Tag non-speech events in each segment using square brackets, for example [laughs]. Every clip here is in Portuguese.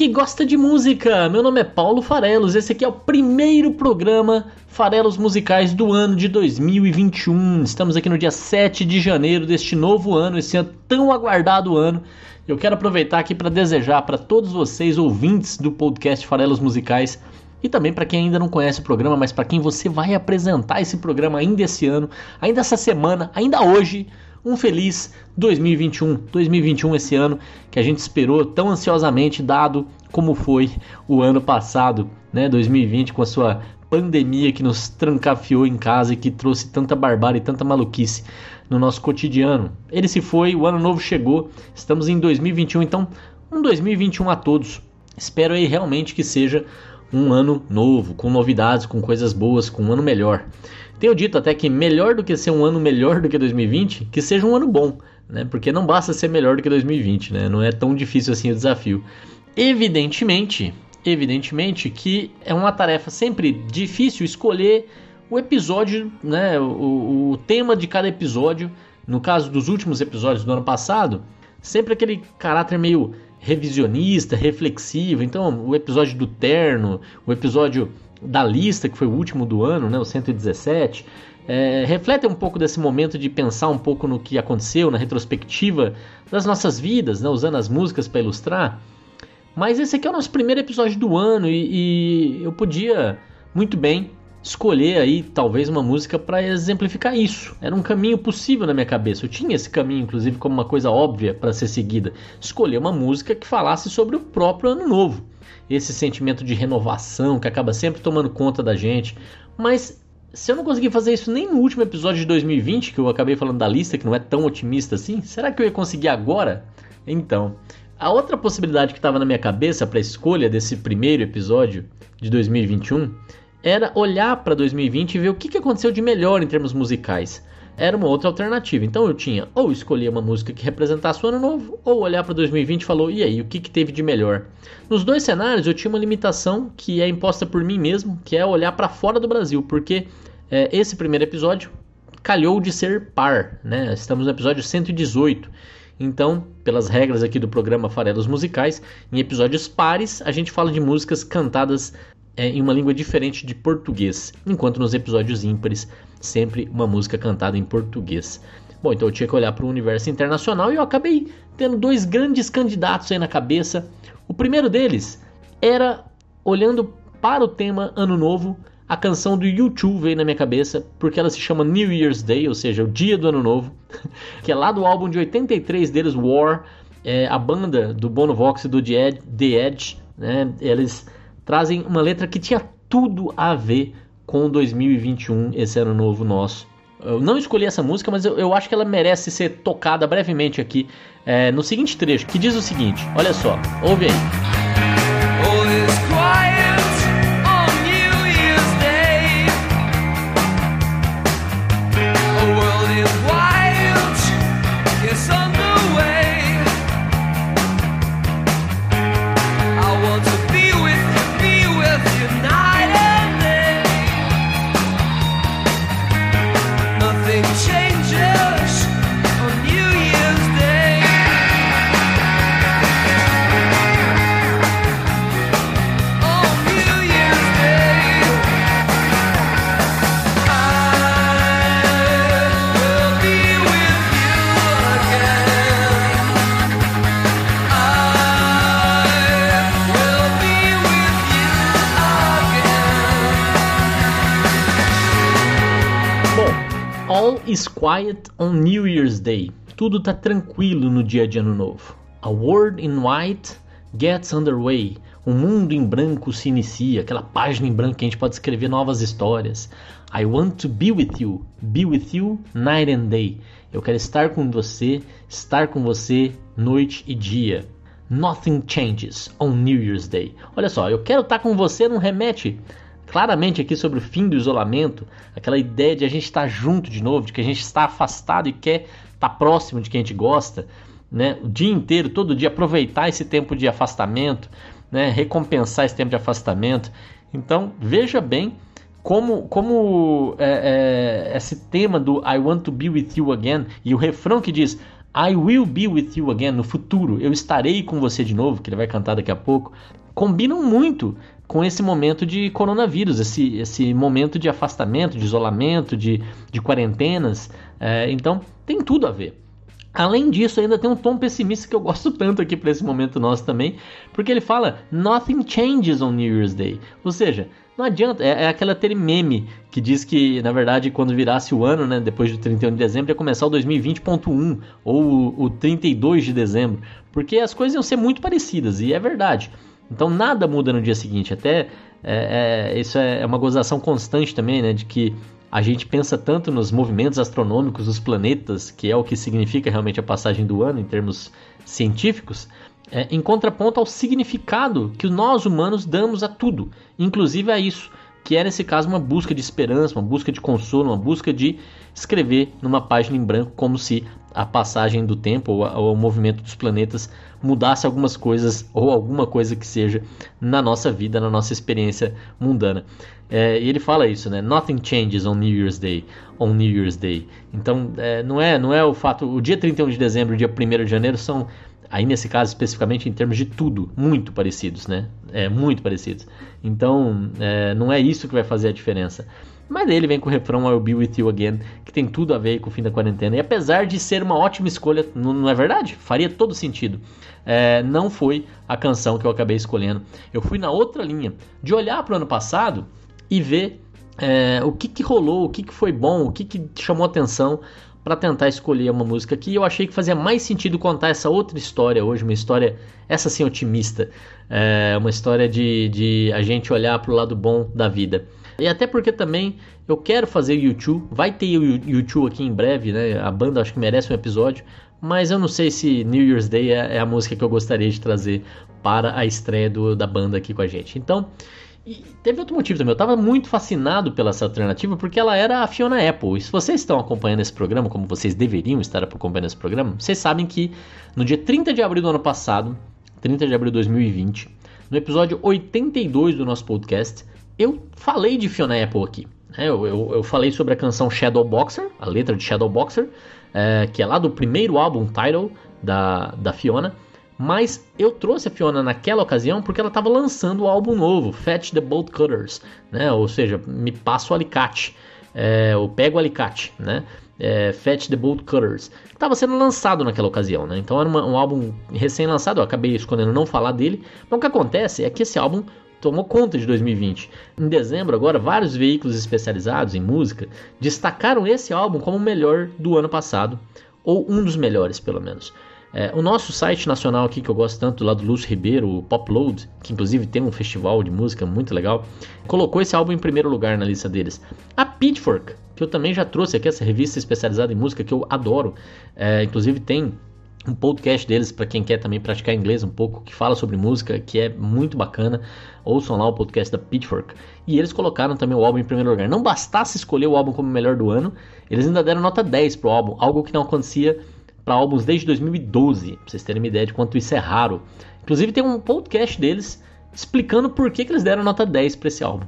Que gosta de música! Meu nome é Paulo Farelos, esse aqui é o primeiro programa Farelos Musicais do ano de 2021. Estamos aqui no dia 7 de janeiro deste novo ano, esse ano tão aguardado ano. Eu quero aproveitar aqui para desejar para todos vocês, ouvintes do podcast Farelos Musicais, e também para quem ainda não conhece o programa, mas para quem você vai apresentar esse programa ainda esse ano, ainda essa semana, ainda hoje, um feliz 2021. 2021 esse ano que a gente esperou tão ansiosamente, dado como foi o ano passado, né? 2020 com a sua pandemia que nos trancafiou em casa e que trouxe tanta barbárie e tanta maluquice no nosso cotidiano. Ele se foi, o ano novo chegou, estamos em 2021, então um 2021 a todos. Espero aí realmente que seja um ano novo, com novidades, com coisas boas, com um ano melhor. Tenho dito até que melhor do que ser um ano melhor do que 2020, que seja um ano bom, né? Porque não basta ser melhor do que 2020, né? Não é tão difícil assim o desafio. Evidentemente, evidentemente que é uma tarefa sempre difícil escolher o episódio, né? O, o tema de cada episódio. No caso dos últimos episódios do ano passado, sempre aquele caráter meio revisionista, reflexivo. Então, o episódio do Terno, o episódio da lista, que foi o último do ano, né, o 117, é, reflete um pouco desse momento de pensar um pouco no que aconteceu, na retrospectiva das nossas vidas, né, usando as músicas para ilustrar. Mas esse aqui é o nosso primeiro episódio do ano e, e eu podia muito bem escolher aí talvez uma música para exemplificar isso. Era um caminho possível na minha cabeça. Eu tinha esse caminho, inclusive, como uma coisa óbvia para ser seguida. Escolher uma música que falasse sobre o próprio ano novo. Esse sentimento de renovação que acaba sempre tomando conta da gente. Mas se eu não conseguir fazer isso nem no último episódio de 2020, que eu acabei falando da lista, que não é tão otimista assim, será que eu ia conseguir agora? Então, a outra possibilidade que estava na minha cabeça para a escolha desse primeiro episódio de 2021 era olhar para 2020 e ver o que, que aconteceu de melhor em termos musicais. Era uma outra alternativa. Então eu tinha ou escolher uma música que representasse o ano novo, ou olhar para 2020 e falou, e aí, o que, que teve de melhor? Nos dois cenários eu tinha uma limitação que é imposta por mim mesmo, que é olhar para fora do Brasil, porque é, esse primeiro episódio calhou de ser par, né? Estamos no episódio 118. Então, pelas regras aqui do programa Farelos Musicais, em episódios pares a gente fala de músicas cantadas é, em uma língua diferente de português, enquanto nos episódios ímpares sempre uma música cantada em português. Bom, então eu tinha que olhar para o universo internacional e eu acabei tendo dois grandes candidatos aí na cabeça. O primeiro deles era olhando para o tema Ano Novo, a canção do YouTube veio na minha cabeça, porque ela se chama New Year's Day, ou seja, o dia do Ano Novo, [laughs] que é lá do álbum de 83 deles, War, é, a banda do Bono Vox e do The Edge, né, eles trazem uma letra que tinha tudo a ver com 2021, esse ano novo nosso. Eu não escolhi essa música, mas eu, eu acho que ela merece ser tocada brevemente aqui é, no seguinte trecho, que diz o seguinte: olha só, ouve aí. Is quiet on New Year's Day. Tudo tá tranquilo no dia de Ano Novo. A world in white gets underway. Um mundo em branco se inicia, aquela página em branco que a gente pode escrever novas histórias. I want to be with you, be with you night and day. Eu quero estar com você, estar com você noite e dia. Nothing Changes on New Year's Day. Olha só, eu quero estar com você não remete claramente aqui sobre o fim do isolamento, aquela ideia de a gente estar junto de novo, de que a gente está afastado e quer estar próximo de quem a gente gosta, né? O dia inteiro, todo dia, aproveitar esse tempo de afastamento, né? Recompensar esse tempo de afastamento. Então, veja bem como, como é, é, esse tema do I want to be with you again e o refrão que diz I will be with you again no futuro, eu estarei com você de novo, que ele vai cantar daqui a pouco, combinam muito com esse momento de coronavírus, esse, esse momento de afastamento, de isolamento, de, de quarentenas. É, então tem tudo a ver. Além disso, ainda tem um tom pessimista que eu [laughs] gosto tanto aqui para esse momento nosso também, porque ele fala Nothing changes on New Year's Day. Ou seja, não adianta, é, é aquela aquele meme que diz que, na verdade, quando virasse o ano, né, depois do 31 de dezembro, ia começar o 2020.1 ou o, o 32 de dezembro, porque as coisas iam ser muito parecidas, e é verdade. Então nada muda no dia seguinte, até é, é, isso é, é uma gozação constante também, né, de que a gente pensa tanto nos movimentos astronômicos dos planetas, que é o que significa realmente a passagem do ano em termos científicos, é, em contraponto ao significado que nós humanos damos a tudo, inclusive a isso, que é nesse caso uma busca de esperança, uma busca de consolo, uma busca de escrever numa página em branco como se a passagem do tempo ou, ou o movimento dos planetas mudasse algumas coisas ou alguma coisa que seja na nossa vida, na nossa experiência mundana. É, e ele fala isso, né? Nothing changes on New Year's Day, on New Year's Day. Então, é, não é, não é o fato, o dia 31 de dezembro e o dia 1 de janeiro são aí nesse caso especificamente em termos de tudo, muito parecidos, né? É, muito parecidos. Então, é, não é isso que vai fazer a diferença. Mas ele vem com o refrão I'll Be With You Again, que tem tudo a ver com o fim da quarentena. E apesar de ser uma ótima escolha, não, é verdade? Faria todo sentido. É, não foi a canção que eu acabei escolhendo. Eu fui na outra linha, de olhar para o ano passado e ver é, o que, que rolou, o que, que foi bom, o que, que chamou atenção para tentar escolher uma música que eu achei que fazia mais sentido contar essa outra história hoje, uma história, essa sim, otimista, é, uma história de, de a gente olhar para o lado bom da vida. E até porque também eu quero fazer YouTube, vai ter o YouTube aqui em breve, né? A banda acho que merece um episódio, mas eu não sei se New Year's Day é, é a música que eu gostaria de trazer para a estreia do, da banda aqui com a gente. Então, teve outro motivo também. Eu estava muito fascinado pela essa alternativa porque ela era a Fiona Apple. E se vocês estão acompanhando esse programa, como vocês deveriam estar acompanhando esse programa, vocês sabem que no dia 30 de abril do ano passado, 30 de abril de 2020, no episódio 82 do nosso podcast, eu falei de Fiona Apple aqui. Né? Eu, eu, eu falei sobre a canção Shadow Boxer, a letra de Shadow Boxer, é, que é lá do primeiro álbum Title da, da Fiona. Mas eu trouxe a Fiona naquela ocasião porque ela estava lançando o álbum novo, Fetch the Bolt Cutters, né? Ou seja, me passa o alicate, é, eu pego o alicate, né? É, Fetch the Bolt Cutters, estava sendo lançado naquela ocasião, né? Então era uma, um álbum recém-lançado, eu acabei escolhendo não falar dele. Mas o que acontece é que esse álbum tomou conta de 2020. Em dezembro, agora, vários veículos especializados em música destacaram esse álbum como o melhor do ano passado, ou um dos melhores, pelo menos. É, o nosso site nacional aqui, que eu gosto tanto, lá do Lúcio Ribeiro, o Popload, que inclusive tem um festival de música muito legal, colocou esse álbum em primeiro lugar na lista deles. A Pitchfork, que eu também já trouxe aqui, essa revista especializada em música que eu adoro, é, inclusive tem um podcast deles para quem quer também praticar inglês um pouco, que fala sobre música, que é muito bacana. Ouçam lá o podcast da Pitchfork. E eles colocaram também o álbum em primeiro lugar. Não bastasse escolher o álbum como o melhor do ano, eles ainda deram nota 10 pro álbum, algo que não acontecia para álbuns desde 2012, pra vocês terem uma ideia de quanto isso é raro. Inclusive tem um podcast deles explicando por que, que eles deram nota 10 para esse álbum.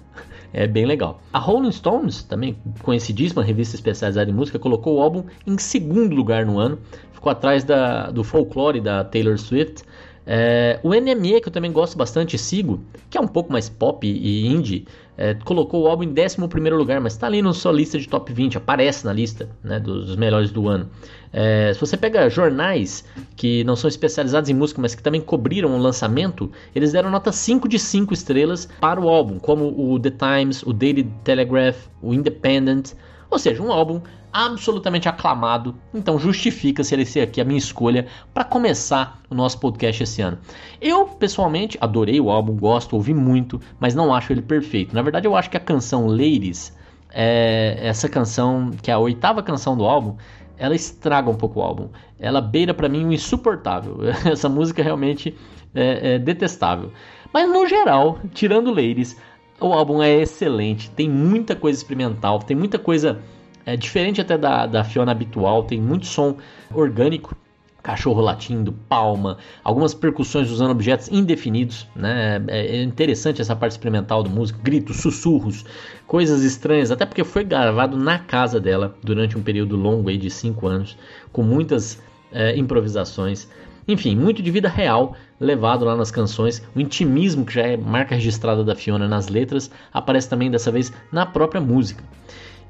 É bem legal. A Rolling Stones, também conhecidíssima revista especializada em música, colocou o álbum em segundo lugar no ano. Ficou atrás da, do Folklore da Taylor Swift. É, o NME, que eu também gosto bastante e sigo, que é um pouco mais pop e indie, é, colocou o álbum em 11 lugar, mas está ali na sua lista de top 20, aparece na lista né, dos melhores do ano. É, se você pega jornais que não são especializados em música, mas que também cobriram o lançamento, eles deram nota 5 de 5 estrelas para o álbum, como o The Times, o Daily Telegraph, o Independent, ou seja, um álbum absolutamente aclamado, então justifica-se ele ser aqui a minha escolha para começar o nosso podcast esse ano. Eu, pessoalmente, adorei o álbum, gosto, ouvi muito, mas não acho ele perfeito. Na verdade, eu acho que a canção Ladies, é, essa canção, que é a oitava canção do álbum, ela estraga um pouco o álbum. Ela beira para mim o insuportável. [laughs] Essa música realmente é, é detestável. Mas no geral, tirando Ladies, o álbum é excelente. Tem muita coisa experimental, tem muita coisa é, diferente até da, da Fiona habitual. Tem muito som orgânico cachorro latindo, palma, algumas percussões usando objetos indefinidos, né? É, é interessante essa parte experimental do músico, gritos, sussurros, coisas estranhas, até porque foi gravado na casa dela durante um período longo aí de cinco anos, com muitas é, improvisações. Enfim, muito de vida real levado lá nas canções. O intimismo, que já é marca registrada da Fiona nas letras, aparece também dessa vez na própria música.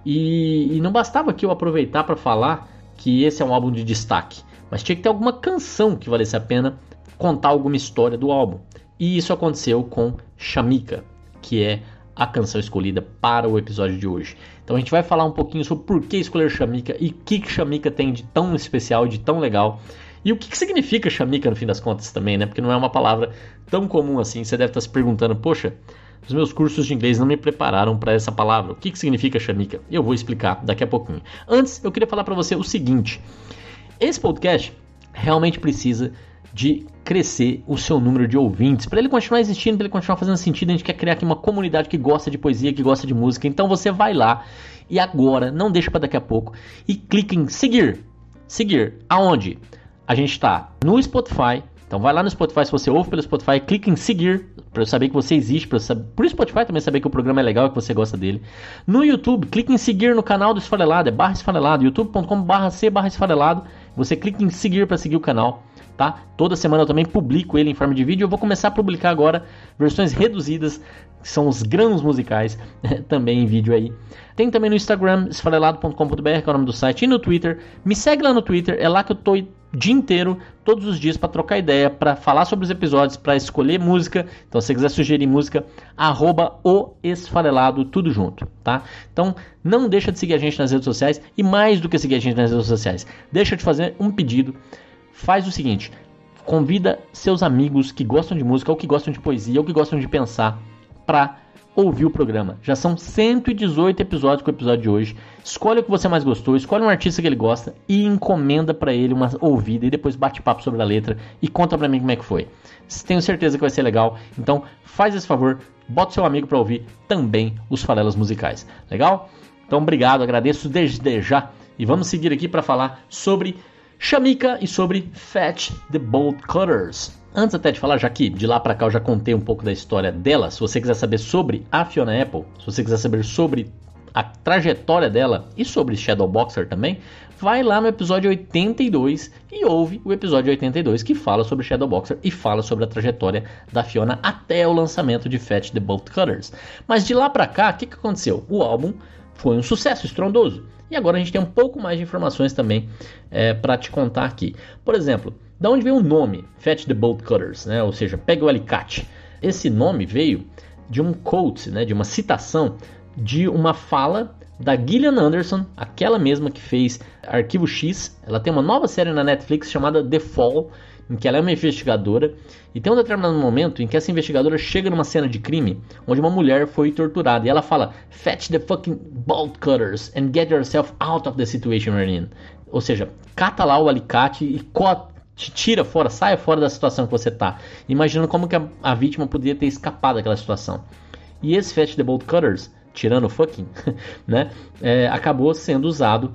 E, e não bastava que eu aproveitar para falar que esse é um álbum de destaque mas tinha que ter alguma canção que valesse a pena contar alguma história do álbum. E isso aconteceu com Shamika, que é a canção escolhida para o episódio de hoje. Então a gente vai falar um pouquinho sobre por que escolher Shamika e o que, Shamika tem de tão especial, de tão legal. E o que, que significa Shamika no fim das contas também, né? Porque não é uma palavra tão comum assim. Você deve estar se perguntando, poxa, os meus cursos de inglês não me prepararam para essa palavra. O que, que significa Shamika? Eu vou explicar daqui a pouquinho. Antes, eu queria falar para você o seguinte. Esse podcast realmente precisa de crescer o seu número de ouvintes, para ele continuar existindo, para ele continuar fazendo sentido, a gente quer criar aqui uma comunidade que gosta de poesia, que gosta de música. Então você vai lá e agora, não deixa para daqui a pouco e clica em seguir. Seguir aonde? A gente está no Spotify. Então vai lá no Spotify, se você ouve pelo Spotify, clica em seguir para eu saber que você existe, para saber, por Spotify também saber que o programa é legal e que você gosta dele. No YouTube, clique em seguir no canal do Esfarelado, é barra esfarelado, youtube.com barra c barra esfarelado. Você clica em seguir para seguir o canal, tá? Toda semana eu também publico ele em forma de vídeo. Eu vou começar a publicar agora versões reduzidas, são os grãos musicais, [laughs] também em vídeo aí. Tem também no Instagram, esfarelado.com.br, que é o nome do site, e no Twitter. Me segue lá no Twitter, é lá que eu tô o dia inteiro, todos os dias, para trocar ideia, para falar sobre os episódios, para escolher música. Então, se você quiser sugerir música, arroba o esfarelado, tudo junto, tá? Então, não deixa de seguir a gente nas redes sociais e mais do que seguir a gente nas redes sociais, deixa de fazer um pedido. Faz o seguinte, convida seus amigos que gostam de música, ou que gostam de poesia, ou que gostam de pensar, para ouvir o programa. Já são 118 episódios com o episódio de hoje. Escolhe o que você mais gostou, escolhe um artista que ele gosta e encomenda para ele uma ouvida e depois bate papo sobre a letra e conta para mim como é que foi. Tenho certeza que vai ser legal. Então, faz esse favor, bota seu amigo para ouvir também os falelas musicais. Legal? Então, obrigado, agradeço desde já e vamos seguir aqui para falar sobre Shamika e sobre Fetch the Bolt Cutters. Antes até de falar, já que de lá para cá eu já contei um pouco da história dela, se você quiser saber sobre a Fiona Apple, se você quiser saber sobre a trajetória dela e sobre Shadow Boxer também, vai lá no episódio 82 e ouve o episódio 82 que fala sobre Shadow Boxer e fala sobre a trajetória da Fiona até o lançamento de Fetch the Bolt Cutters. Mas de lá para cá, o que, que aconteceu? O álbum foi um sucesso estrondoso. E agora a gente tem um pouco mais de informações também é, para te contar aqui. Por exemplo, da onde veio o nome Fetch the Bolt Cutters, né? ou seja, pega o alicate. Esse nome veio de um quote, né? de uma citação de uma fala da Gillian Anderson, aquela mesma que fez Arquivo X. Ela tem uma nova série na Netflix chamada The Fall, em que ela é uma investigadora e tem um determinado momento em que essa investigadora chega numa cena de crime onde uma mulher foi torturada e ela fala fetch the fucking bolt cutters and get yourself out of the situation we're in ou seja cata lá o alicate e te tira fora, saia fora da situação que você está. Imaginando como que a, a, vítima poderia ter escapado daquela situação. E esse Fetch the Bolt Cutters, tirando o fucking, [laughs] né, é, acabou sendo usado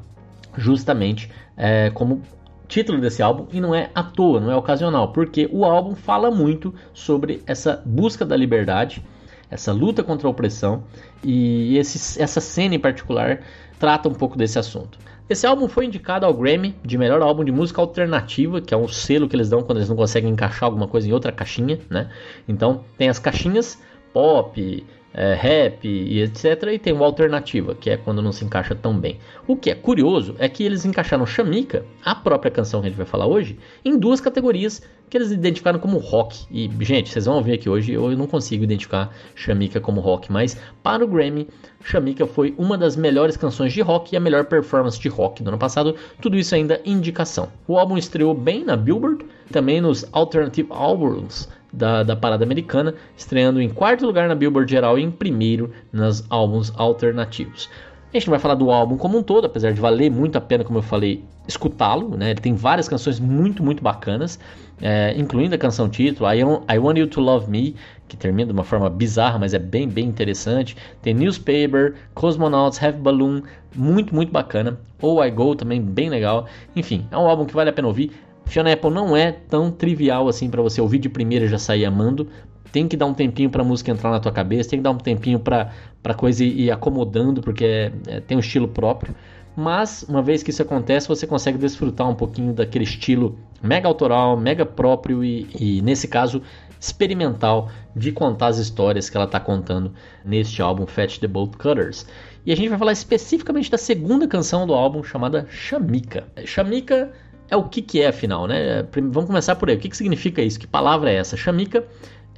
justamente é, como título desse álbum e não é à toa, não é ocasional, porque o álbum fala muito sobre essa busca da liberdade, essa luta contra a opressão e esse, essa cena em particular trata um pouco desse assunto. Esse álbum foi indicado ao Grammy de melhor álbum de música alternativa, que é um selo que eles dão quando eles não conseguem encaixar alguma coisa em outra caixinha, né? Então tem as caixinhas pop, é, rap e etc. E tem o alternativa, que é quando não se encaixa tão bem. O que é curioso é que eles encaixaram Shamika, a própria canção que a gente vai falar hoje, em duas categorias que eles identificaram como rock. E, gente, vocês vão ver aqui hoje, eu não consigo identificar Shamika como rock, mas para o Grammy, Shamika foi uma das melhores canções de rock e a melhor performance de rock do ano passado. Tudo isso ainda indicação. O álbum estreou bem na Billboard, também nos Alternative Albums da, da parada americana, estreando em quarto lugar na Billboard geral e em primeiro nas álbuns alternativos. A gente não vai falar do álbum como um todo, apesar de valer muito a pena, como eu falei, escutá-lo. Né? Ele tem várias canções muito, muito bacanas, é, incluindo a canção título, I, I Want You to Love Me, que termina de uma forma bizarra, mas é bem, bem interessante. Tem Newspaper, Cosmonauts, Have Balloon, muito, muito bacana. Ou I Go, também bem legal. Enfim, é um álbum que vale a pena ouvir. Fiona Apple não é tão trivial assim para você ouvir de primeira e já sair amando. Tem que dar um tempinho para a música entrar na tua cabeça, tem que dar um tempinho para a coisa ir, acomodando, porque é, é, tem um estilo próprio. Mas, uma vez que isso acontece, você consegue desfrutar um pouquinho daquele estilo mega autoral, mega próprio e, e nesse caso, experimental de contar as histórias que ela está contando neste álbum Fetch the Bolt Cutters. E a gente vai falar especificamente da segunda canção do álbum, chamada Chamika. Chamika é o que, que é, afinal, né? Vamos começar por aí. O que, que significa isso? Que palavra é essa? Chamika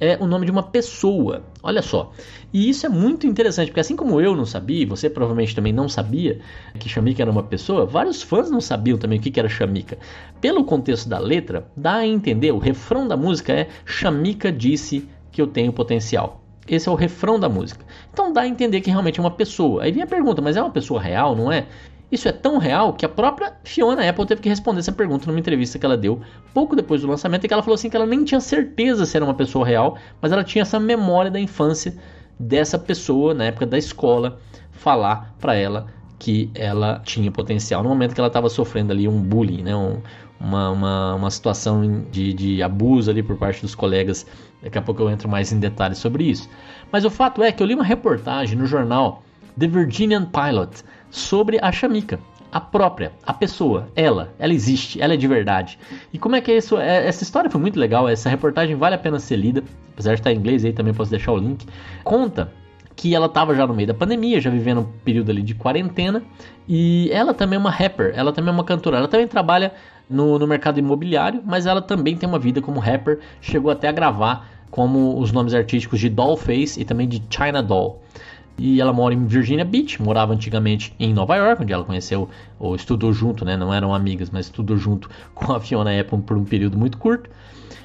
é o nome de uma pessoa. Olha só. E isso é muito interessante, porque assim como eu não sabia, você provavelmente também não sabia que Chamika era uma pessoa, vários fãs não sabiam também o que era Chamika. Pelo contexto da letra, dá a entender, o refrão da música é Chamika disse que eu tenho potencial. Esse é o refrão da música. Então dá a entender que realmente é uma pessoa. Aí vem a pergunta, mas é uma pessoa real, não é? Isso é tão real que a própria Fiona Apple teve que responder essa pergunta numa entrevista que ela deu pouco depois do lançamento, e que ela falou assim que ela nem tinha certeza se era uma pessoa real, mas ela tinha essa memória da infância dessa pessoa na época da escola falar para ela que ela tinha potencial no momento que ela estava sofrendo ali um bullying, né? Um, uma, uma, uma situação de, de abuso ali por parte dos colegas. Daqui a pouco eu entro mais em detalhes sobre isso. Mas o fato é que eu li uma reportagem no jornal The Virginian Pilot sobre a Chamika. A própria, a pessoa, ela, ela existe, ela é de verdade. E como é que é isso? É, essa história foi muito legal, essa reportagem vale a pena ser lida, apesar de estar em inglês aí, também posso deixar o link. Conta que ela estava já no meio da pandemia, já vivendo um período ali de quarentena, e ela também é uma rapper, ela também é uma cantora, ela também trabalha no, no mercado imobiliário, mas ela também tem uma vida como rapper, chegou até a gravar como os nomes artísticos de Dollface e também de China Doll. E ela mora em Virginia Beach, morava antigamente em Nova York, onde ela conheceu ou estudou junto, né? Não eram amigas, mas estudou junto [laughs] com a Fiona Apple por um período muito curto.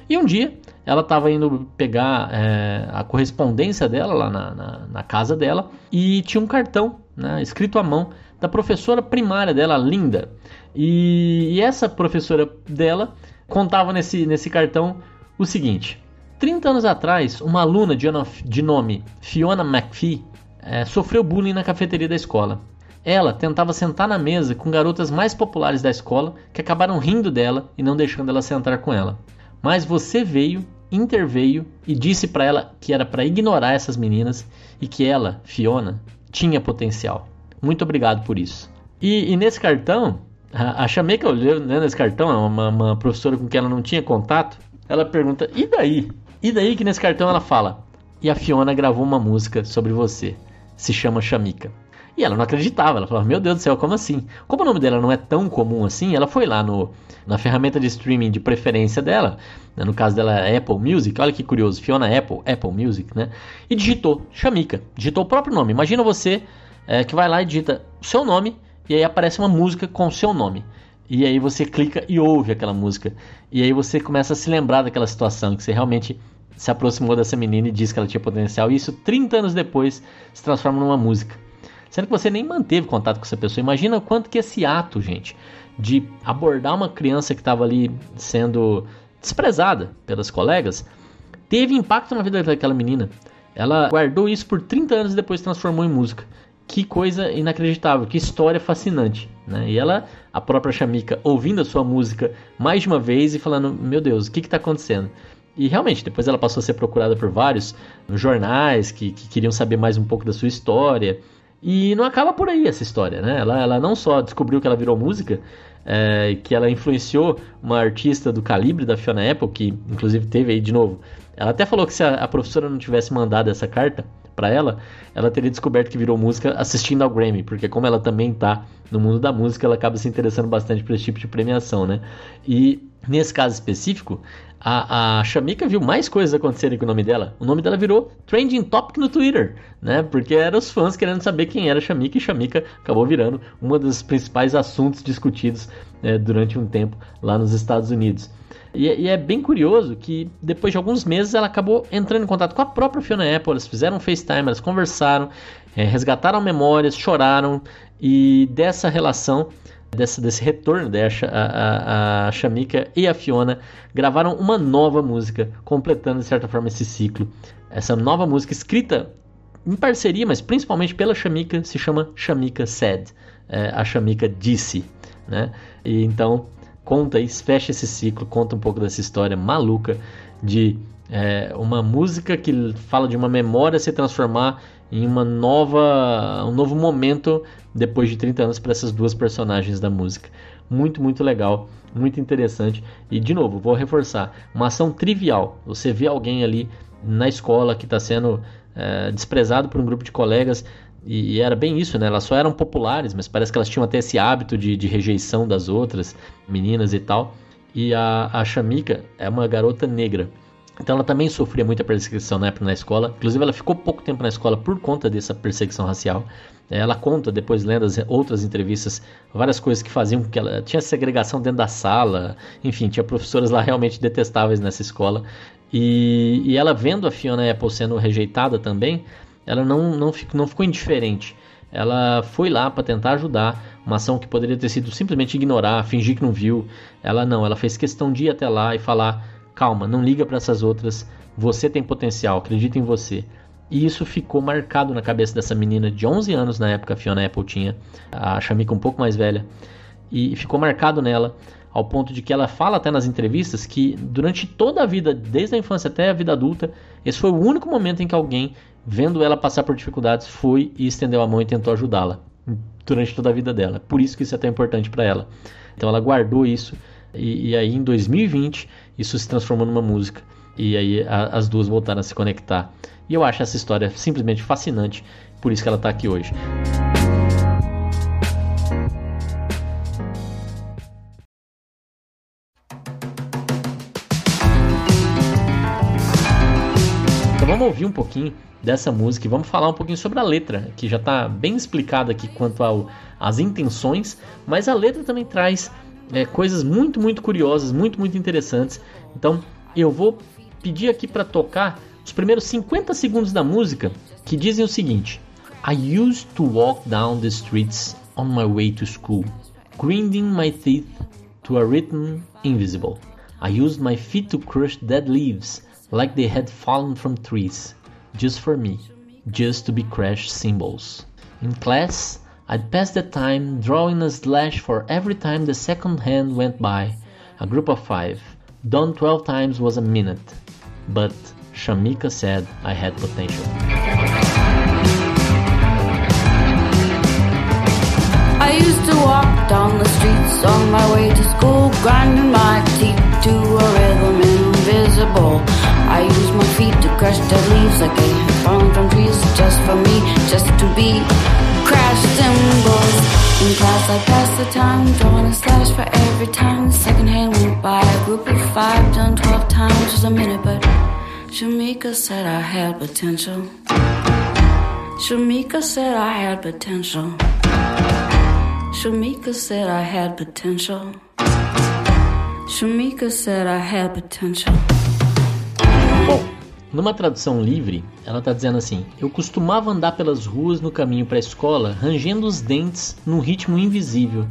E um dia ela estava indo pegar é, a correspondência dela lá na, na, na, casa dela e tinha um cartão né, escrito à mão da professora primária dela, Linda. E, e essa professora dela contava nesse, nesse cartão o seguinte: 30 anos atrás, uma aluna de, de nome Fiona McPhee é, sofreu bullying na cafeteria da escola. Ela tentava sentar na mesa com garotas mais populares da escola que acabaram rindo dela e não deixando ela sentar com ela. Mas você veio, interveio e disse para ela que era para ignorar essas meninas e que ela, Fiona, tinha potencial. Muito obrigado por isso. E, e nesse cartão, a, a Chameca olhando né, nesse cartão, é uma, uma professora com quem ela não tinha contato, ela pergunta: e daí? E daí que nesse cartão ela fala: e a Fiona gravou uma música sobre você se chama Chamika. E ela não acreditava, ela falava, meu Deus do céu, como assim? Como o nome dela não é tão comum assim, ela foi lá no, na ferramenta de streaming de preferência dela, né, no caso dela é Apple Music, olha que curioso, Fiona Apple, Apple Music, né? E digitou Chamika, digitou o próprio nome. Imagina você é, que vai lá e digita o seu nome, e aí aparece uma música com o seu nome. E aí você clica e ouve aquela música. E aí você começa a se lembrar daquela situação que você realmente se aproximou dessa menina e disse que ela tinha potencial, e isso 30 anos depois se transforma numa música. Sendo que você nem manteve contato com essa pessoa. Imagina quanto que esse ato, gente, de abordar uma criança que estava ali sendo desprezada pelas colegas, teve impacto na vida daquela menina. Ela guardou isso por 30 anos e depois transformou em música. Que coisa inacreditável, que história fascinante. Né? E ela, a própria Chamika, ouvindo a sua música mais de uma vez e falando: Meu Deus, o que está acontecendo? E realmente, depois ela passou a ser procurada por vários jornais que, que queriam saber mais um pouco da sua história. E não acaba por aí essa história, né? Ela, ela não só descobriu que ela virou música, é, que ela influenciou uma artista do calibre da Fiona Apple, que inclusive teve aí de novo. Ela até falou que se a, a professora não tivesse mandado essa carta para ela, ela teria descoberto que virou música assistindo ao Grammy, porque como ela também tá no mundo da música, ela acaba se interessando bastante por esse tipo de premiação, né? E nesse caso específico, a, a Shamika viu mais coisas acontecerem com o nome dela. O nome dela virou trending topic no Twitter, né? Porque eram os fãs querendo saber quem era Shamika e Shamika acabou virando uma dos principais assuntos discutidos é, durante um tempo lá nos Estados Unidos. E, e, é bem curioso que depois de alguns meses ela acabou entrando em contato com a própria Fiona Apple, elas fizeram um FaceTime, elas conversaram, é, resgataram memórias, choraram e dessa relação, dessa, desse retorno, né, a, a, Shamika e a Fiona gravaram uma nova música, completando de certa forma esse ciclo. Essa nova música escrita em parceria, mas principalmente pela Shamika, se chama Shamika Said. É, a Shamika disse, né? E então conta e fecha esse ciclo, conta um pouco dessa história maluca de é, uma música que fala de uma memória se transformar em uma nova, um novo momento depois de 30 anos para essas duas personagens da música. Muito, muito legal, muito interessante. E de novo, vou reforçar: uma ação trivial. Você vê alguém ali na escola que está sendo é, desprezado por um grupo de colegas. E, era bem isso, né? Elas só eram populares, mas parece que elas tinham até esse hábito de, de rejeição das outras meninas e tal. E a, a Shamika é uma garota negra. Então ela também sofria muita perseguição na época na escola. Inclusive ela ficou pouco tempo na escola por conta dessa perseguição racial. É, ela conta depois lendo as outras entrevistas várias coisas que faziam que ela tinha segregação dentro da sala. Enfim, tinha professoras lá realmente detestáveis nessa escola. E, e ela vendo a Fiona Apple sendo rejeitada também, ela não, não, ficou, não ficou indiferente. Ela foi lá para tentar ajudar, uma ação que poderia ter sido simplesmente ignorar, fingir que não viu. Ela não, ela fez questão de ir até lá e falar calma, não liga para essas outras, você tem potencial, acredita em você. E isso ficou marcado na cabeça dessa menina de 11 anos na época, a Fiona Apple tinha, a Shamika um pouco mais velha, e ficou marcado nela ao ponto de que ela fala até nas entrevistas que durante toda a vida, desde a infância até a vida adulta, esse foi o único momento em que alguém, vendo ela passar por dificuldades, foi e estendeu a mão e tentou ajudá-la durante toda a vida dela. Por isso que isso é tão importante para ela. Então ela guardou isso e, e aí em 2020 isso se transformou numa música. E aí a, as duas voltaram a se conectar. E eu acho essa história simplesmente fascinante, por isso que ela está aqui hoje. Vamos ouvir um pouquinho dessa música e vamos falar um pouquinho sobre a letra, que já está bem explicada aqui quanto às intenções, mas a letra também traz é, coisas muito, muito curiosas, muito, muito interessantes. Então eu vou pedir aqui para tocar os primeiros 50 segundos da música que dizem o seguinte: I used to walk down the streets on my way to school, grinding my teeth to a rhythm invisible. I used my feet to crush dead leaves like they had fallen from trees, just for me, just to be crash symbols. In class, I'd pass the time drawing a slash for every time the second hand went by. A group of five. Done 12 times was a minute. But Shamika said I had potential. I used to walk down the streets on my way to school, grinding my teeth to a rhythm invisible. I use my feet to crush the leaves like they had fallen from trees, just for me, just to be crash cymbals. In class, I passed the time, drawing a slash for every time second hand went by. A group of five, done 12 times was a minute, but Shamika said I had potential. Shamika said I had potential. Shamika said I had potential. Shamika said I had potential. Numa tradução livre, ela está dizendo assim: Eu costumava andar pelas ruas no caminho para a escola, rangendo os dentes num ritmo invisível,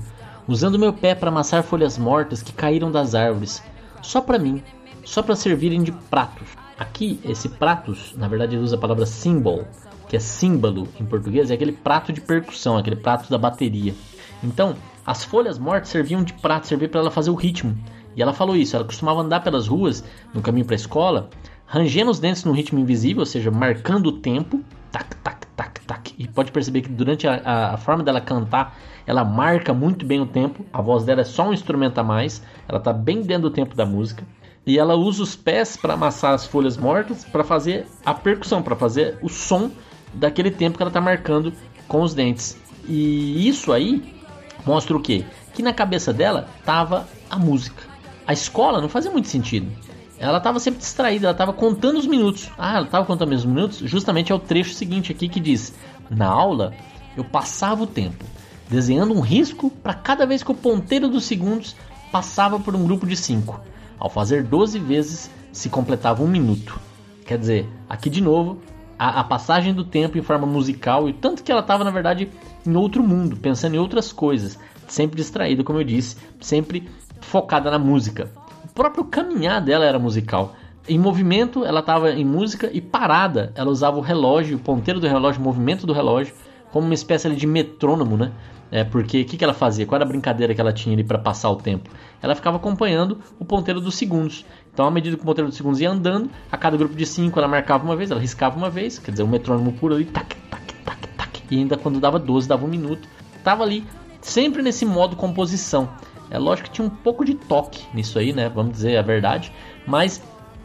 usando meu pé para amassar folhas mortas que caíram das árvores, só para mim, só para servirem de pratos. Aqui, esse pratos, na verdade, ele usa a palavra symbol, que é símbolo em português, é aquele prato de percussão, aquele prato da bateria. Então, as folhas mortas serviam de prato, servia para ela fazer o ritmo. E ela falou isso, ela costumava andar pelas ruas no caminho para a escola, rangendo os dentes no ritmo invisível, ou seja, marcando o tempo, tac, tac, tac, tac. E pode perceber que durante a, a, forma dela cantar, ela marca muito bem o tempo. A voz dela é só um instrumento a mais, ela está bem dentro do tempo da música. E ela usa os pés para amassar as folhas mortas para fazer a percussão, para fazer o som daquele tempo que ela está marcando com os dentes. E isso aí mostra o quê? Que na cabeça dela tava a música. A escola não fazia muito sentido. Ela estava sempre distraída, ela estava contando os minutos. Ah, ela estava contando os minutos? Justamente é o trecho seguinte aqui que diz: Na aula, eu passava o tempo desenhando um risco para cada vez que o ponteiro dos segundos passava por um grupo de 5. Ao fazer 12 vezes, se completava um minuto. Quer dizer, aqui de novo, a, a passagem do tempo em forma musical e tanto que ela estava na verdade em outro mundo, pensando em outras coisas, sempre distraída, como eu disse, sempre focada na música. Próprio caminhar dela era musical. Em movimento, ela estava em música e parada, ela usava o relógio, o ponteiro do relógio, o movimento do relógio, como uma espécie ali de metrônomo, né? É, porque o que, que ela fazia? Qual era a brincadeira que ela tinha ali para passar o tempo? Ela ficava acompanhando o ponteiro dos segundos. Então, à medida que o ponteiro dos segundos ia andando, a cada grupo de cinco ela marcava uma vez, ela riscava uma vez, quer dizer, o metrônomo puro ali, tac, tac, tac, tac. E ainda quando dava 12, dava um minuto. Tava ali, sempre nesse modo composição. É lógico que tinha um pouco de toque nisso aí, né? Vamos dizer a verdade. Mas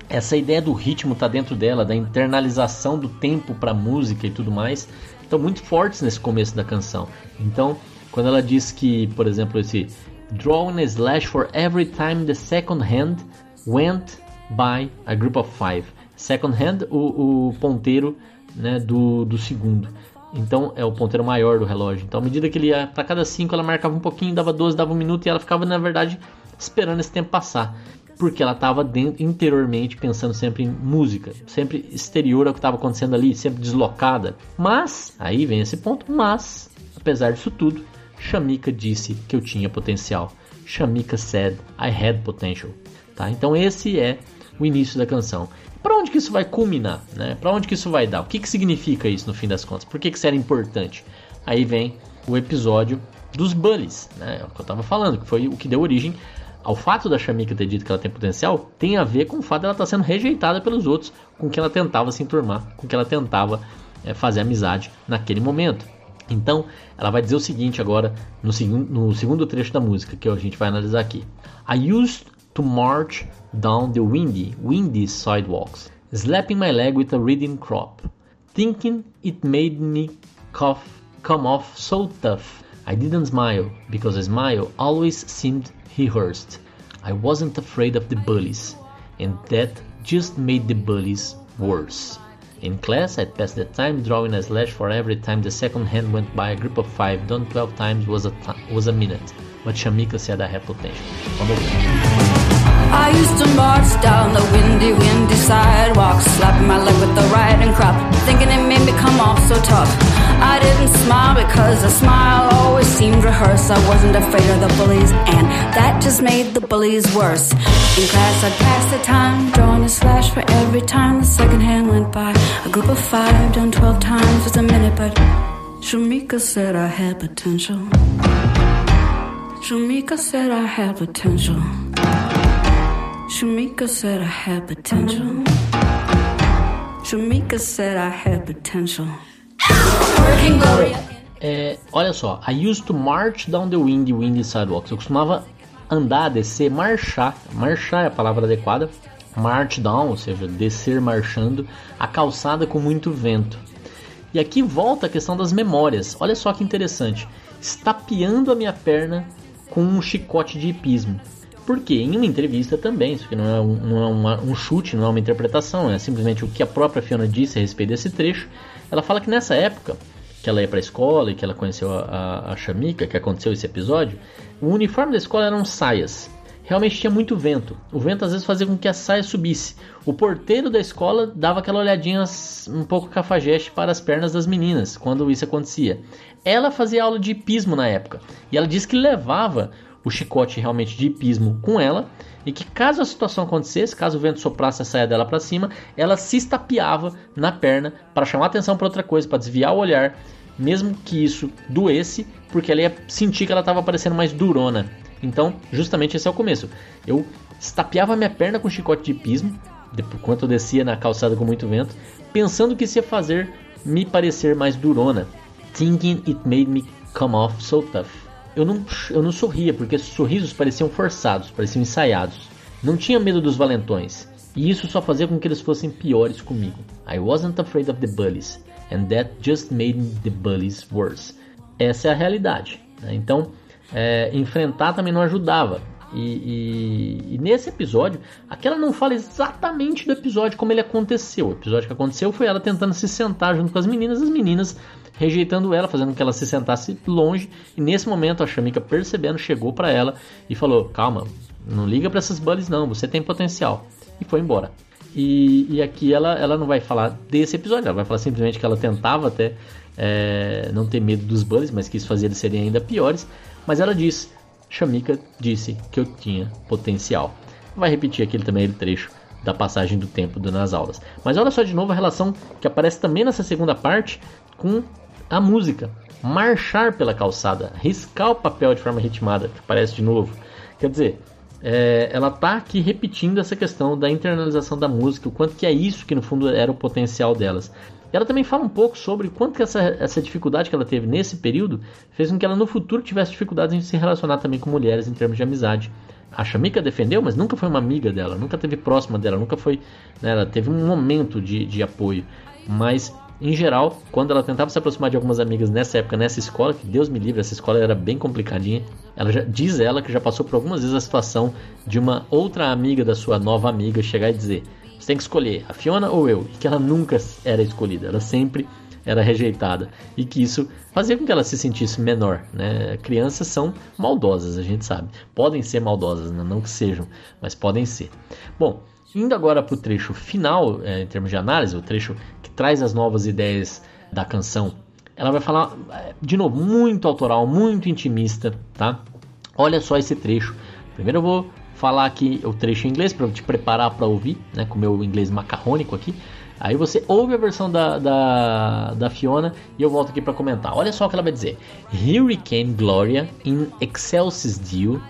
essa ideia do ritmo tá dentro dela, da internalização do tempo para música e tudo mais, estão muito fortes nesse começo da canção. Então, quando ela diz que, por exemplo, esse drawing a slash for every time the second hand went by a group of five. Second hand, o, o ponteiro né, do, do segundo. Então é o ponteiro maior do relógio. Então, à medida que ele ia para cada cinco, ela marcava um pouquinho, dava 12, dava um minuto e ela ficava, na verdade, esperando esse tempo passar porque ela estava interiormente pensando sempre em música, sempre exterior ao que estava acontecendo ali, sempre deslocada. Mas, aí vem esse ponto, mas, apesar disso tudo, Shamika disse que eu tinha potencial. Shamika said I had potential. Tá? Então esse é o início da canção. Para onde que isso vai culminar? Né? Para onde que isso vai dar? O que, que significa isso no fim das contas? Por que, que isso era importante? Aí vem o episódio dos Bullies, né? É o que eu estava falando, que foi o que deu origem ao fato da Shamika ter dito que ela tem potencial, tem a ver com o fato dela estar tá sendo rejeitada pelos outros com que ela tentava se enturmar, com que ela tentava é, fazer amizade naquele momento. Então, ela vai dizer o seguinte agora no, no segundo trecho da música que a gente vai analisar aqui. I used to march down the windy, windy sidewalks, slapping my leg with a reading crop, thinking it made me cough, come off so tough. I didn't smile because a smile always seemed rehearsed. I wasn't afraid of the bullies, and that just made the bullies worse. In class, I'd pass the time drawing a slash for every time the second hand went by. A group of five done 12 times was a, was a minute. But Shamika said I had potential. I used to march down the windy, windy sidewalk, slapping my leg with the riding crop, thinking it made me come off so tough. I didn't smile because a smile always seemed rehearsed. I wasn't afraid of the bullies, and that just made the bullies worse. In class, I'd pass the time, drawing a slash for every time the second hand went by. A group of five done 12 times was a minute, but Shamika said I had potential. Shamika said I had potential. Shamika said I had potential. Shamika said I had potential. Working. É, olha só, I used to march down the windy, windy sidewalks. Eu costumava andar, descer, marchar. Marchar é a palavra adequada. March down, ou seja, descer marchando, a calçada com muito vento. E aqui volta a questão das memórias. Olha só que interessante. Estapeando a minha perna com um chicote de hipismo. Porque em uma entrevista também, isso aqui não é, um, não é uma, um chute, não é uma interpretação, é simplesmente o que a própria Fiona disse a respeito desse trecho. Ela fala que nessa época que ela ia para a escola e que ela conheceu a, a, a Shamika, que aconteceu esse episódio, o uniforme da escola eram saias. Realmente tinha muito vento. O vento às vezes fazia com que a saia subisse. O porteiro da escola dava aquela olhadinha um pouco cafajeste para as pernas das meninas quando isso acontecia. Ela fazia aula de hipismo na época e ela disse que levava o chicote realmente de hipismo com ela e que caso a situação acontecesse, caso o vento soprasse a saia dela para cima, ela se estapeava na perna para chamar atenção para outra coisa, para desviar o olhar, mesmo que isso doesse, porque ela ia sentir que ela estava parecendo mais durona. Então, justamente esse é o começo. Eu estapeava minha perna com chicote de hipismo, enquanto eu descia na calçada com muito vento, pensando que isso ia fazer me parecer mais durona. Thinking it made me come off so tough eu não, eu não sorria, porque esses sorrisos pareciam forçados, pareciam ensaiados. Não tinha medo dos valentões, e isso só fazia com que eles fossem piores comigo. I wasn't afraid of the bullies, and that just made the bullies worse. Essa é a realidade. Né? Então, é, enfrentar também não ajudava. E, e, e, nesse episódio, aquela não fala exatamente do episódio como ele aconteceu. O episódio que aconteceu foi ela tentando se sentar junto com as meninas, as meninas rejeitando ela, fazendo com que ela se sentasse longe. E nesse momento a Shamika, percebendo, chegou para ela e falou: Calma, não liga para essas bullies não, você tem potencial. E foi embora. E, e aqui ela, ela não vai falar desse episódio, ela vai falar simplesmente que ela tentava até é, não ter medo dos bullies, mas quis fazer eles serem ainda piores. Mas ela diz, Shamika disse que eu tinha potencial. Vai repetir aquele também aquele trecho da passagem do tempo nas aulas. Mas olha só de novo a relação que aparece também nessa segunda parte com a música. Marchar pela calçada, riscar o papel de forma ritmada, que aparece de novo. Quer dizer, é, ela tá aqui repetindo essa questão da internalização da música, o quanto que é isso que no fundo era o potencial delas. E ela também fala um pouco sobre quanto que essa, essa dificuldade que ela teve nesse período fez com que ela no futuro tivesse dificuldades em se relacionar também com mulheres em termos de amizade. A Shamika defendeu, mas nunca foi uma amiga dela, nunca teve próxima dela, nunca foi. Né, ela teve um momento de, de apoio. Mas, em geral, quando ela tentava se aproximar de algumas amigas nessa época, nessa escola, que Deus me livre, essa escola era bem complicadinha. Ela já, diz ela que já passou por algumas vezes a situação de uma outra amiga da sua nova amiga chegar e dizer: Você tem que escolher a Fiona ou eu? E que ela nunca era escolhida, ela sempre era rejeitada e que isso fazia com que ela se sentisse menor. Né? Crianças são maldosas, a gente sabe. Podem ser maldosas, né? não que sejam, mas podem ser. Bom, indo agora para o trecho final, é, em termos de análise, o trecho que traz as novas ideias da canção, ela vai falar, é, de novo, muito autoral, muito intimista, tá? Olha só esse trecho. Primeiro eu vou falar aqui o trecho em inglês para te preparar para ouvir, né, com o meu inglês macarrônico aqui. Aí você ouve a versão da, da, da Fiona e eu volto aqui para comentar. Olha só o que ela vai dizer: Hurricane Gloria in excelsis Deo,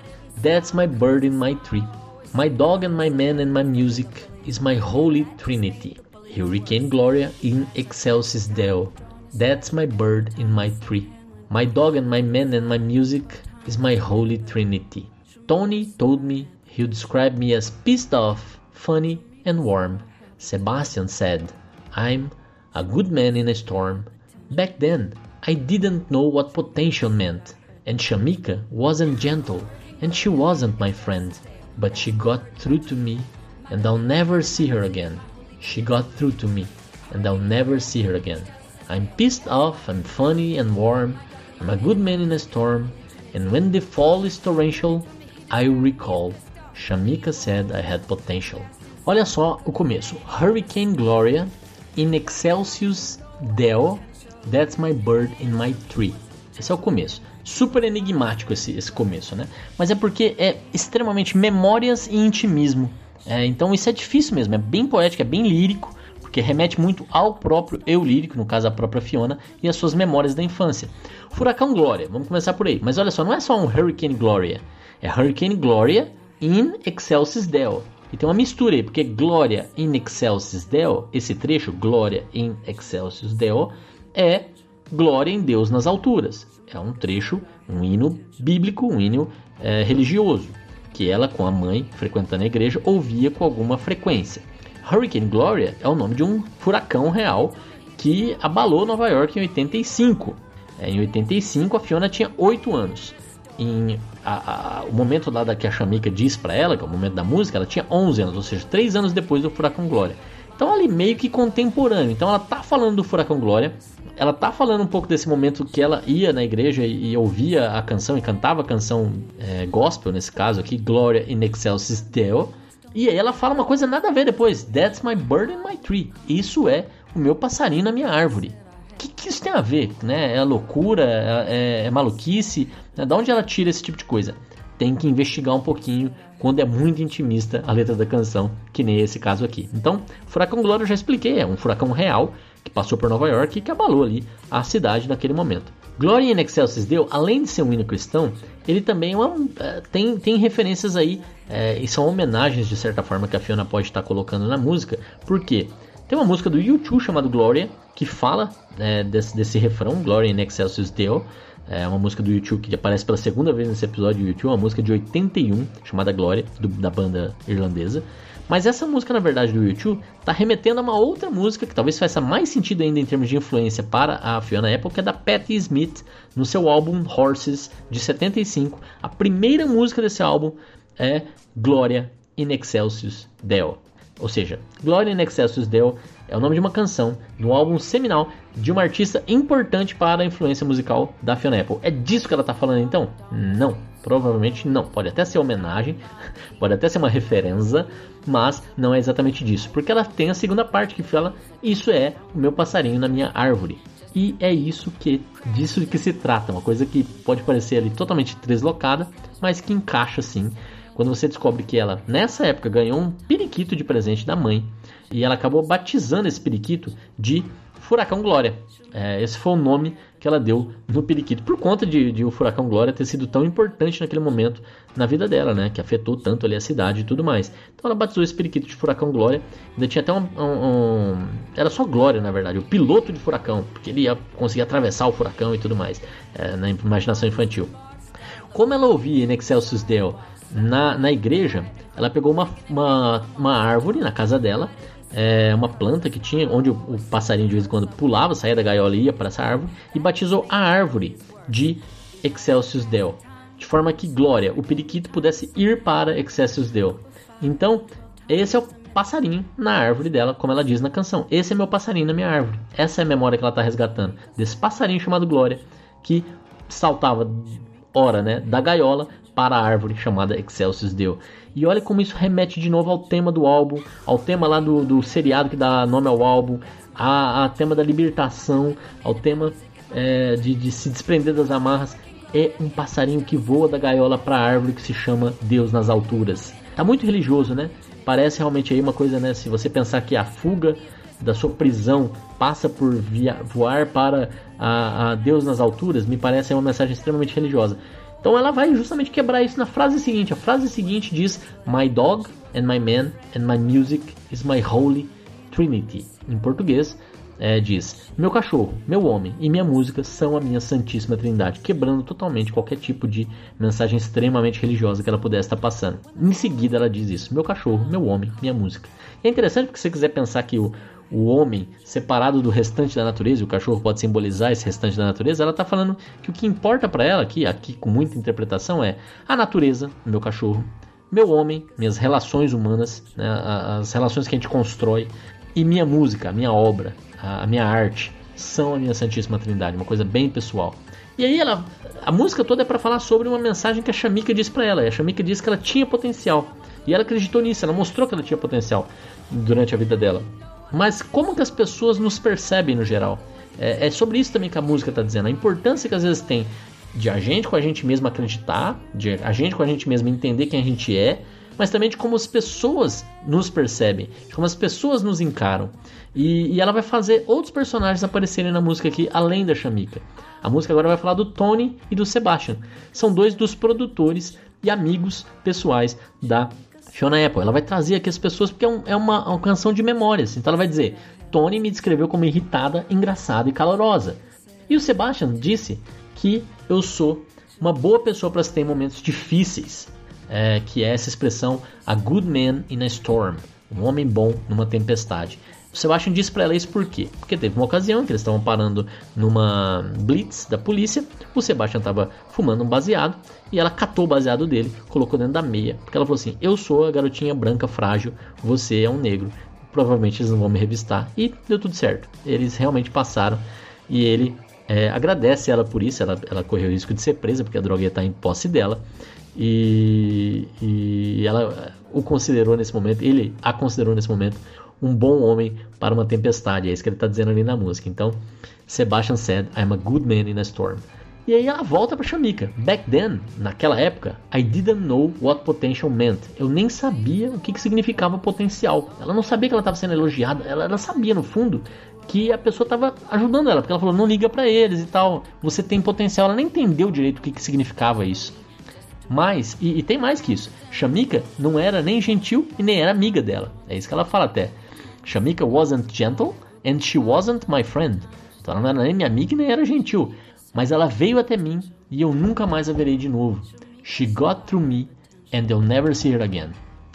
that's my bird in my tree. My dog and my man and my music is my holy trinity. Hurricane Gloria in excelsis Deo, that's my bird in my tree. My dog and my man and my music is my holy trinity. Tony told me he'll describe me as pissed off, funny, and warm. Sebastian said, I'm a good man in a storm. Back then, I didn't know what potential meant, and Shamika wasn't gentle, and she wasn't my friend. But she got through to me, and I'll never see her again. She got through to me, and I'll never see her again. I'm pissed off and funny and warm. I'm a good man in a storm, and when the fall is torrential, I recall Shamika said I had potential. Olha só o começo. Hurricane Gloria in excelsis Deo, that's my bird in my tree. Esse é o começo. Super enigmático esse, esse começo, né? Mas é porque é extremamente memórias e intimismo. É, então isso é difícil mesmo, é bem poético, é bem lírico, porque remete muito ao próprio eu lírico, no caso a própria Fiona, e as suas memórias da infância. Furacão Glória, vamos começar por aí. Mas olha só, não é só um Hurricane Gloria, é Hurricane Gloria in excelsis Deo. E tem uma mistura aí, porque Glória in excelsis Deo, esse trecho, Glória in excelsis Deo, é Glória em Deus nas alturas. É um trecho, um hino bíblico, um hino é, religioso, que ela, com a mãe, frequentando a igreja, ouvia com alguma frequência. Hurricane Gloria é o nome de um furacão real que abalou Nova York em 85. É, em 85, a Fiona tinha 8 anos em a, a, o momento lá da que a Shamika diz para ela, que é o momento da música, ela tinha 11 anos, ou seja, 3 anos depois do Furacão Glória. Então ali meio que contemporâneo. Então ela tá falando do Furacão Glória, ela tá falando um pouco desse momento que ela ia na igreja e, e ouvia a canção e cantava a canção é, gospel, nesse caso aqui, Gloria in Excelsis Deo. E aí ela fala uma coisa nada a ver depois, That's my bird in my tree. Isso é o meu passarinho na minha árvore que, que isso tem a ver? Né? É loucura? É, é, é maluquice? Né? Da onde ela tira esse tipo de coisa? Tem que investigar um pouquinho quando é muito intimista a letra da canção, que nem esse caso aqui. Então, Furacão Glória eu já expliquei, é um furacão real que passou por Nova York e que abalou ali a cidade naquele momento. Gloria in Excelsis Deo, além de ser um hino cristão, ele também é uma, é, tem, tem referências aí, é, e são homenagens de certa forma que a Fiona pode estar colocando na música, porque tem uma música do YouTube chamada Gloria, que fala é, desse, desse refrão, Gloria in Excelsis Deo. É uma música do YouTube que aparece pela segunda vez nesse episódio do YouTube, uma música de 81, chamada Glória, da banda irlandesa. Mas essa música, na verdade, do YouTube, está remetendo a uma outra música que talvez faça mais sentido ainda em termos de influência para a Fiona Apple, que é da Patti Smith, no seu álbum Horses, de 75. A primeira música desse álbum é Glória in Excelsis Deo. Ou seja, Glory in Excelsis Deo é o nome de uma canção no álbum seminal de uma artista importante para a influência musical da Fiona Apple. É disso que ela está falando então? Não. Provavelmente não. Pode até ser homenagem, [laughs] pode até ser uma referência, mas não é exatamente disso. Porque ela tem a segunda parte que fala: Isso é o meu passarinho na minha árvore. E é isso que disso que se trata, uma coisa que pode parecer ali totalmente deslocada, mas que encaixa sim. Quando você descobre que ela nessa época ganhou um periquito de presente da mãe e ela acabou batizando esse periquito de Furacão Glória. É, esse foi o nome que ela deu no periquito, por conta de, de, o Furacão Glória ter sido tão importante naquele momento na vida dela, né? Que afetou tanto ali a cidade e tudo mais. Então ela batizou esse periquito de Furacão Glória. Ainda tinha até um, um, um, Era só Glória, na verdade, o piloto de Furacão, porque ele ia conseguir atravessar o furacão e tudo mais, é, na imaginação infantil. Como ela ouvia em Excelsius Deo na, na igreja, ela pegou uma, uma, uma árvore na casa dela é, uma planta que tinha, onde o, o, passarinho de vez em quando pulava, saía da gaiola e ia para essa árvore, e batizou a árvore de Excelsius Deo, de forma que Glória, o periquito, pudesse ir para Excelsius Deo. Então, esse é o passarinho na árvore dela, como ela diz na canção. Esse é meu passarinho na minha árvore. Essa é a memória que ela está resgatando desse passarinho chamado Glória, que saltava ora, né, da gaiola para a árvore chamada Excelsius Deo. E olha como isso remete de novo ao tema do álbum, ao tema lá do, do seriado que dá nome ao álbum, a, a tema da libertação, ao tema é, de, de se desprender das amarras. É um passarinho que voa da gaiola para a árvore que se chama Deus nas alturas. Tá muito religioso, né? Parece realmente aí uma coisa, né? Se você pensar que a fuga da sua prisão passa por via, voar para a, a Deus nas alturas, me parece uma mensagem extremamente religiosa. Então ela vai justamente quebrar isso na frase seguinte. A frase seguinte diz: My dog and my man and my music is my holy trinity. Em português, é, diz: Meu cachorro, meu homem e minha música são a minha santíssima trindade, quebrando totalmente qualquer tipo de mensagem extremamente religiosa que ela pudesse estar passando. Em seguida, ela diz isso: Meu cachorro, meu homem, minha música. E é interessante porque se você quiser pensar que o, o homem separado do restante da natureza, e o cachorro pode simbolizar esse restante da natureza, ela está falando que o que importa para ela aqui, aqui com muita interpretação, é a natureza, meu cachorro, meu homem, minhas relações humanas, né, as relações que a gente constrói, e minha música, a minha obra, a minha arte, são a minha Santíssima Trindade, uma coisa bem pessoal. E aí ela, a música toda é para falar sobre uma mensagem que a Shamika disse para ela. E a Shamika disse que ela tinha potencial. E ela acreditou nisso, ela mostrou que ela tinha potencial durante a vida dela. Mas como que as pessoas nos percebem no geral? É, é sobre isso também que a música está dizendo. A importância que às vezes tem de a gente com a gente mesmo acreditar, de a gente com a gente mesmo entender quem a gente é, mas também de como as pessoas nos percebem, de como as pessoas nos encaram. E, e ela vai fazer outros personagens aparecerem na música aqui, além da Shamika. A música agora vai falar do Tony e do Sebastian. São dois dos produtores e amigos pessoais da Fiona Apple. Ela vai trazer aqui as pessoas porque é, um, é uma, uma canção de memórias. Então ela vai dizer: Tony me descreveu como irritada, engraçada e calorosa. E o Sebastian disse que eu sou uma boa pessoa para se ter momentos difíceis, é, que é essa expressão a good man in a storm, um homem bom numa tempestade. Sebastian disse para ela isso por quê? Porque teve uma ocasião que eles estavam parando numa blitz da polícia, o Sebastian estava fumando um baseado e ela catou o baseado dele, colocou dentro da meia, porque ela falou assim: Eu sou a garotinha branca frágil, você é um negro. Provavelmente eles não vão me revistar. E deu tudo certo. Eles realmente passaram e ele é, agradece ela por isso. Ela, ela correu o risco de ser presa porque a droga ia estar em posse dela. E, e ela o considerou nesse momento, ele a considerou nesse momento um bom homem para uma tempestade. É isso que ele está dizendo ali na música. Então, Sebastian said, I'm a good man in a storm. E aí ela volta para Shamika. Back then, naquela época, I didn't know what potential meant. Eu nem sabia o que, que significava potencial. Ela não sabia que ela estava sendo elogiada. Ela, ela, sabia, no fundo, que a pessoa estava ajudando ela. Porque ela falou, não liga para eles e tal. Você tem potencial. Ela nem entendeu direito o que, que significava isso. Mas, e, e tem mais que isso. Shamika não era nem gentil e nem era amiga dela. É isso que ela fala até. Shamika wasn't gentle and she wasn't my friend. Então ela não era nem minha amiga nem era gentil. Mas ela veio até mim e eu nunca mais a verei de novo. She got through me and I'll never see her again.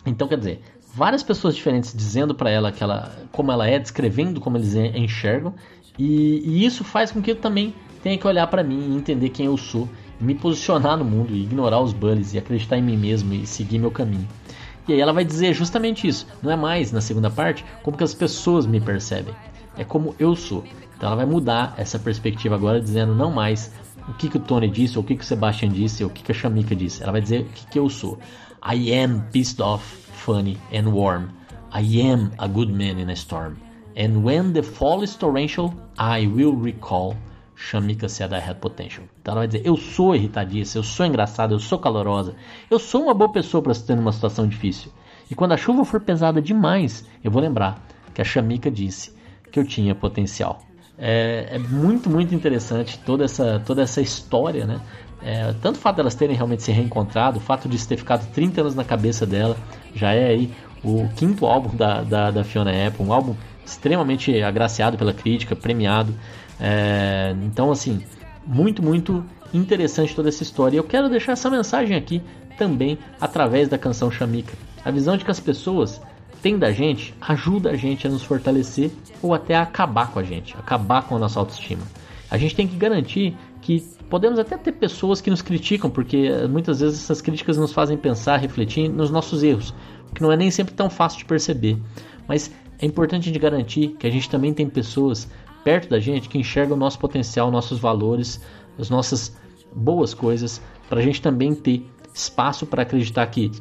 Então quer dizer, várias pessoas diferentes dizendo para ela que ela, como ela é, descrevendo como eles enxergam, e, e isso faz com que eu também tenha que olhar para mim e entender quem eu sou, me posicionar no mundo, ignorar os bullies e acreditar em mim mesmo e seguir meu caminho. E aí ela vai dizer justamente isso. Não é mais na segunda parte como que as pessoas me percebem. É como eu sou. Então ela vai mudar essa perspectiva agora, dizendo não mais o que, que o Tony disse, ou o que, que o Sebastian disse, ou o que, que a Shamika disse. Ela vai dizer o que, que eu sou. I am pissed off, funny and warm. I am a good man in a storm. And when the fall is torrential, I will recall. Shamika said I had potential. Então ela vai dizer: Eu sou irritadiça, eu sou engraçada, eu sou calorosa, eu sou uma boa pessoa para estar numa situação difícil. E quando a chuva for pesada demais, eu vou lembrar que a Shamika disse que eu tinha potencial. É, é muito, muito interessante toda essa, toda essa história, né? É, tanto o fato delas terem realmente se reencontrado, o fato de isso ter ficado 30 anos na cabeça dela, já é aí o quinto álbum da, da, da Fiona Apple, um álbum extremamente agraciado pela crítica, premiado. É, então, assim, muito, muito interessante toda essa história. E eu quero deixar essa mensagem aqui também através da canção Chamika. A visão de que as pessoas têm da gente ajuda a gente a nos fortalecer ou até a acabar com a gente, acabar com a nossa autoestima. A gente tem que garantir que podemos até ter pessoas que nos criticam, porque muitas vezes essas críticas nos fazem pensar, refletir nos nossos erros, o que não é nem sempre tão fácil de perceber. Mas é importante de garantir que a gente também tem pessoas perto da gente que enxergam o nosso potencial, nossos valores, as nossas boas coisas, para a gente também ter espaço para acreditar que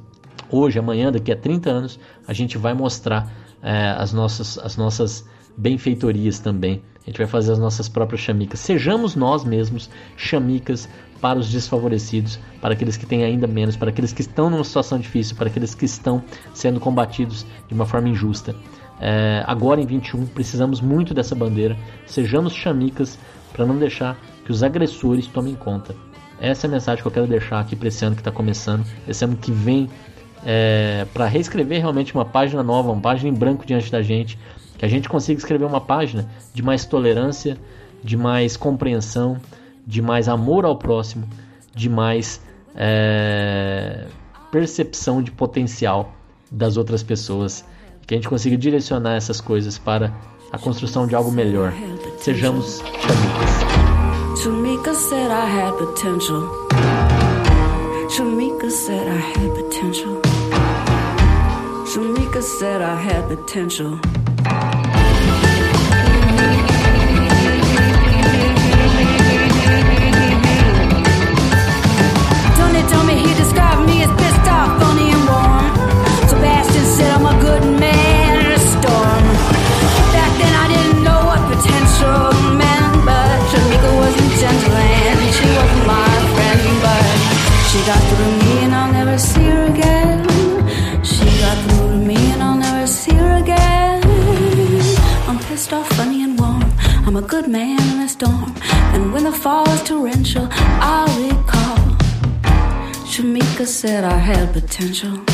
hoje, amanhã, daqui a 30 anos, a gente vai mostrar é, as, nossas, as nossas benfeitorias também. A gente vai fazer as nossas próprias chamicas. Sejamos nós mesmos chamicas para os desfavorecidos, para aqueles que têm ainda menos, para aqueles que estão numa situação difícil, para aqueles que estão sendo combatidos de uma forma injusta. É, agora em 21 precisamos muito dessa bandeira. Sejamos chamicas para não deixar que os agressores tomem conta. Essa é a mensagem que eu quero deixar aqui para esse ano que está começando, esse ano que vem, é, para reescrever realmente uma página nova, uma página em branco diante da gente, que a gente consiga escrever uma página de mais tolerância, de mais compreensão, de mais amor ao próximo, de mais é, percepção de potencial das outras pessoas, que a gente consiga direcionar essas coisas para a construção de algo melhor. Sejamos chamicas. Good man in a storm. Back then I didn't know what potential meant, but Shamika wasn't gentle and she wasn't my friend, but she got through to me and I'll never see her again. She got through to me and I'll never see her again. I'm pissed off, funny and warm. I'm a good man in a storm, and when the fall is torrential, I'll recall. Shamika said I had potential.